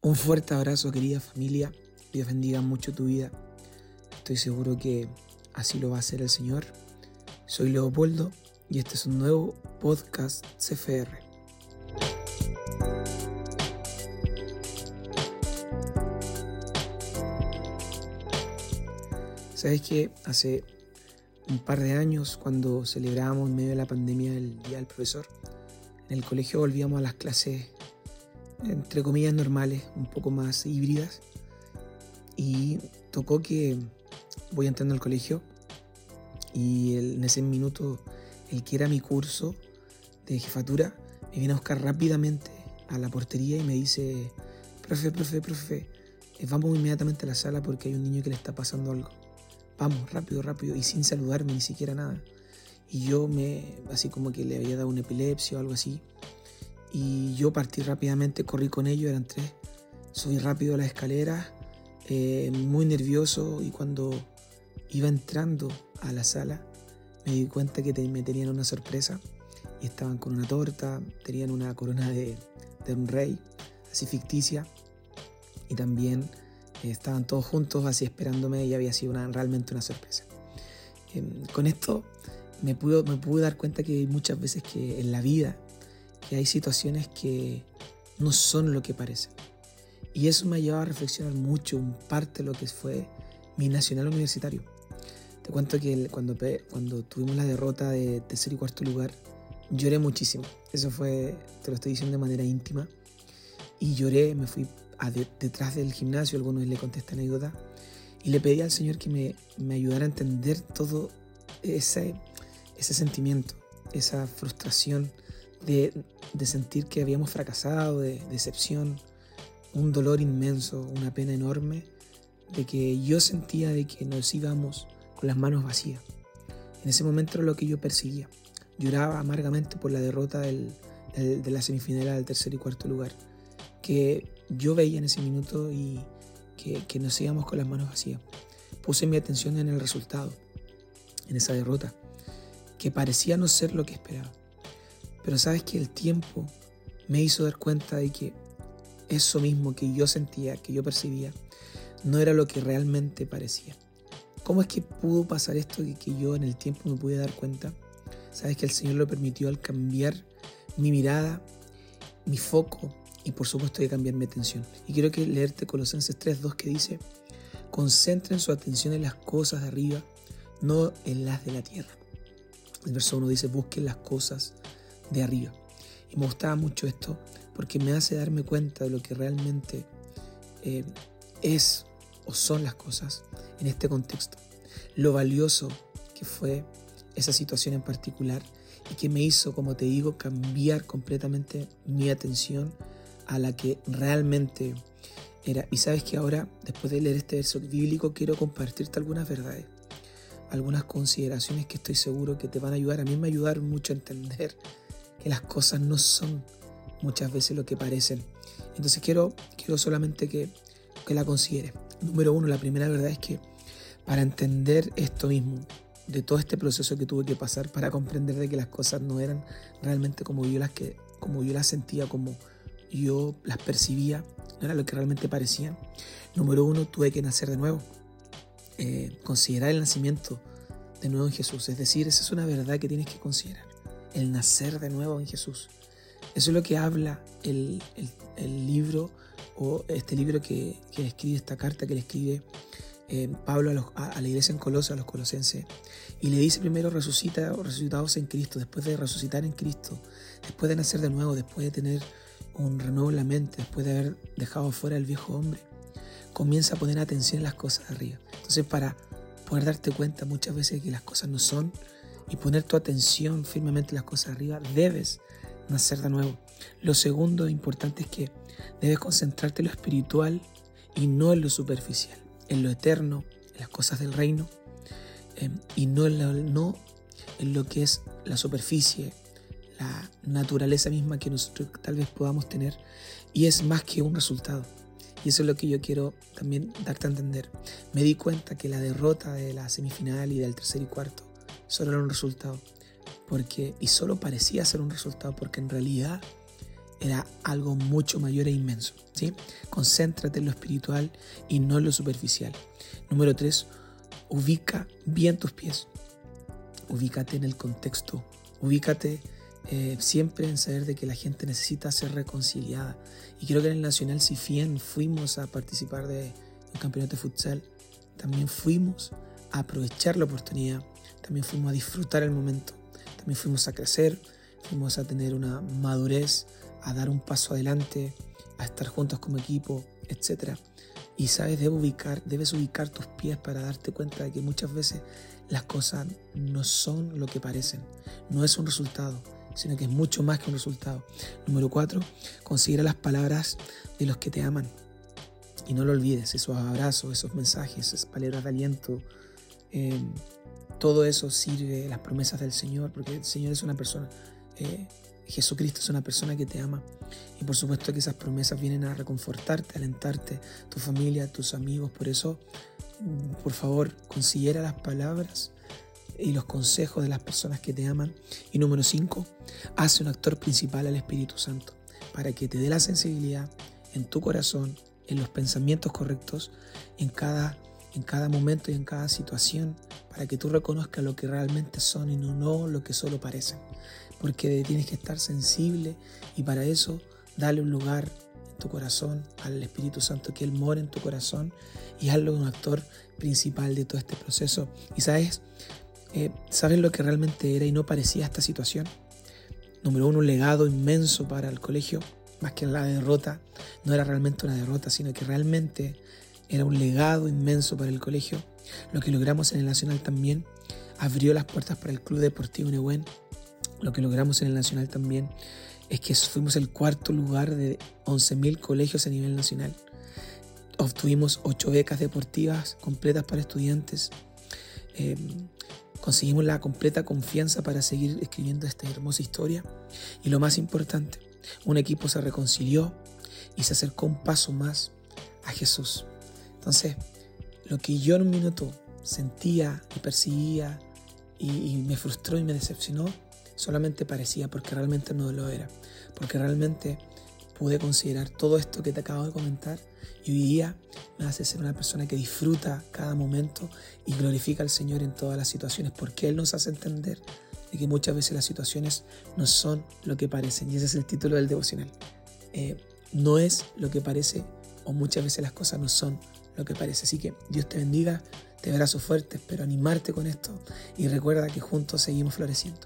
Un fuerte abrazo querida familia, Dios bendiga mucho tu vida. Estoy seguro que así lo va a hacer el Señor. Soy Leopoldo y este es un nuevo podcast CFR. Sabes que hace un par de años, cuando celebrábamos en medio de la pandemia el Día del Profesor, en el colegio volvíamos a las clases, entre comillas, normales, un poco más híbridas. Y tocó que voy entrando al colegio y en ese minuto el que era mi curso de jefatura me viene a buscar rápidamente a la portería y me dice, profe, profe, profe, eh, vamos inmediatamente a la sala porque hay un niño que le está pasando algo vamos, rápido, rápido, y sin saludarme ni siquiera nada. Y yo me, así como que le había dado una epilepsia o algo así. Y yo partí rápidamente, corrí con ellos, eran tres. Subí rápido a la escalera, eh, muy nervioso, y cuando iba entrando a la sala, me di cuenta que me tenían una sorpresa. Y estaban con una torta, tenían una corona de, de un rey, así ficticia. Y también estaban todos juntos así esperándome y había sido una, realmente una sorpresa. Em, con esto me, pude, me pude dar cuenta que muchas veces que en la vida que hay situaciones que no son lo que parecen. Y eso me ha llevado a reflexionar mucho, un parte de lo que fue mi nacional universitario. Te cuento que cuando, cuando tuvimos la derrota de tercer y cuarto lugar, lloré muchísimo. Eso fue, te lo estoy diciendo de manera íntima. Y lloré, me fui detrás del gimnasio, algunos le contestan anécdota, y le pedí al Señor que me, me ayudara a entender todo ese, ese sentimiento, esa frustración de, sentir que habíamos fracasado, de decepción, un dolor inmenso, una pena enorme, de que yo sentía de que nos íbamos con las manos vacías. En ese momento era lo que yo perseguía. Lloraba amargamente por la derrota del, de la semifinal del tercer y cuarto lugar, que yo veía en ese minuto y que, que nos íbamos con las manos vacías. Puse mi atención en el resultado, en esa derrota, que parecía no ser lo que esperaba. Pero sabes que el tiempo me hizo dar cuenta de que eso mismo que yo sentía, que yo percibía, no era lo que realmente parecía. ¿Cómo es que pudo pasar esto y que yo en el tiempo me pude dar cuenta? Sabes que el Señor lo permitió al cambiar mi mirada, mi foco, y por supuesto que cambiar mi atención. Y quiero que leerte Colosenses 3.2 que dice, concentren su atención en las cosas de arriba, no en las de la tierra. El verso 1 dice, busquen las cosas de arriba. Y me gustaba mucho esto porque me hace darme cuenta de lo que realmente eh, es o son las cosas en este contexto. Lo valioso que fue esa situación en particular y que me hizo, como te digo, cambiar completamente mi atención a la que realmente era. Y sabes que ahora, después de leer este verso bíblico, quiero compartirte algunas verdades, algunas consideraciones que estoy seguro que te van a ayudar. A mí me ayudaron mucho a entender que las cosas no son muchas veces lo que parecen. Entonces quiero, quiero solamente que, que la consideres. Número uno, la primera verdad es que para entender esto mismo, de todo este proceso que tuve que pasar para comprender de que las cosas no eran realmente como yo las que como yo las sentía como yo las percibía, no era lo que realmente parecían. Número uno, tuve que nacer de nuevo. Eh, considerar el nacimiento de nuevo en Jesús. Es decir, esa es una verdad que tienes que considerar. El nacer de nuevo en Jesús. Eso es lo que habla el, libro o este libro que, que, escribe, esta carta que le escribe eh, Pablo a, a, la iglesia en Colosa, a los colosenses. Y le dice primero resucita resucitados en Cristo, después de resucitar en Cristo, después de nacer de nuevo, después de tener un renuevo en la mente después de haber dejado fuera el viejo hombre, comienza a poner atención en las cosas de arriba. Entonces, para poder darte cuenta muchas veces que las cosas no son y poner tu atención firmemente en las cosas arriba, debes nacer de nuevo. Lo segundo importante es que debes concentrarte en lo espiritual y no en lo superficial, en lo eterno, en las cosas del reino, eh, y no en, no en lo que es la superficie, la naturaleza misma que nosotros tal vez podamos tener y es más que un resultado. Y eso es lo que yo quiero también darte a entender. Me di cuenta que la derrota de la semifinal y del tercer y cuarto solo era un resultado. Porque, y solo parecía ser un resultado porque en realidad era algo mucho mayor e inmenso. ¿sí? Concéntrate en lo espiritual y no en lo superficial. Número tres, ubica bien tus pies. Ubícate en el contexto. Ubícate eh, siempre en saber de que la gente necesita ser reconciliada. Y creo que en el Nacional, si bien fuimos a participar de un campeonato de futsal, también fuimos aprovechar la oportunidad, también fuimos a disfrutar el momento, también fuimos a crecer, fuimos a tener una madurez, a dar un paso adelante, a estar juntos como equipo, etc. Y sabes, debes ubicar, debes ubicar tus pies para darte cuenta de que muchas veces las cosas no son lo que parecen, no es un resultado, sino que es mucho más que un resultado. Número cuatro, considera las palabras de los que te aman. Y no lo olvides, esos abrazos, esos mensajes, esas palabras de aliento. Eh, todo eso sirve, las promesas del Señor, porque el Señor es una persona, eh, Jesucristo es una persona que te ama. Y por supuesto que esas promesas vienen a reconfortarte, alentarte, tu familia, tus amigos. Por eso, por favor, considera las palabras y los consejos de las personas que te aman. Y número 5, hace un actor principal al Espíritu Santo para que te dé la sensibilidad en tu corazón, en los pensamientos correctos, en cada, en cada momento y en cada situación, para que tú reconozcas lo que realmente son y no, no lo que solo parecen. Porque tienes que estar sensible y para eso dale un lugar en tu corazón al Espíritu Santo, que Él mora en tu corazón y hazlo un actor principal de todo este proceso. Y sabes, eh, ¿Saben lo que realmente era y no parecía esta situación? Número uno, un legado inmenso para el colegio, más que la derrota. No era realmente una derrota, sino que realmente era un legado inmenso para el colegio. Lo que logramos en el Nacional también abrió las puertas para el Club Deportivo Nehuen. Lo que logramos en el Nacional también es que fuimos el cuarto lugar de 11.000 colegios a nivel nacional. Obtuvimos ocho becas deportivas completas para estudiantes. Eh, conseguimos la completa confianza para seguir escribiendo esta hermosa historia. Y lo más importante, un equipo se reconcilió y se acercó un paso más a Jesús. Entonces, lo que yo en un minuto sentía y percibía y, me frustró y me decepcionó, solamente parecía porque realmente no lo era. Porque realmente pude considerar todo esto que te acabo de comentar y hoy día me hace ser una persona que disfruta cada momento y glorifica al Señor en todas las situaciones porque Él nos hace entender de que muchas veces las situaciones no son lo que parecen y ese es el título del devocional. Eh, no es lo que parece o muchas veces las cosas no son lo que parece. Así que Dios te bendiga, te abrazo fuerte, espero animarte con esto y recuerda que juntos seguimos floreciendo.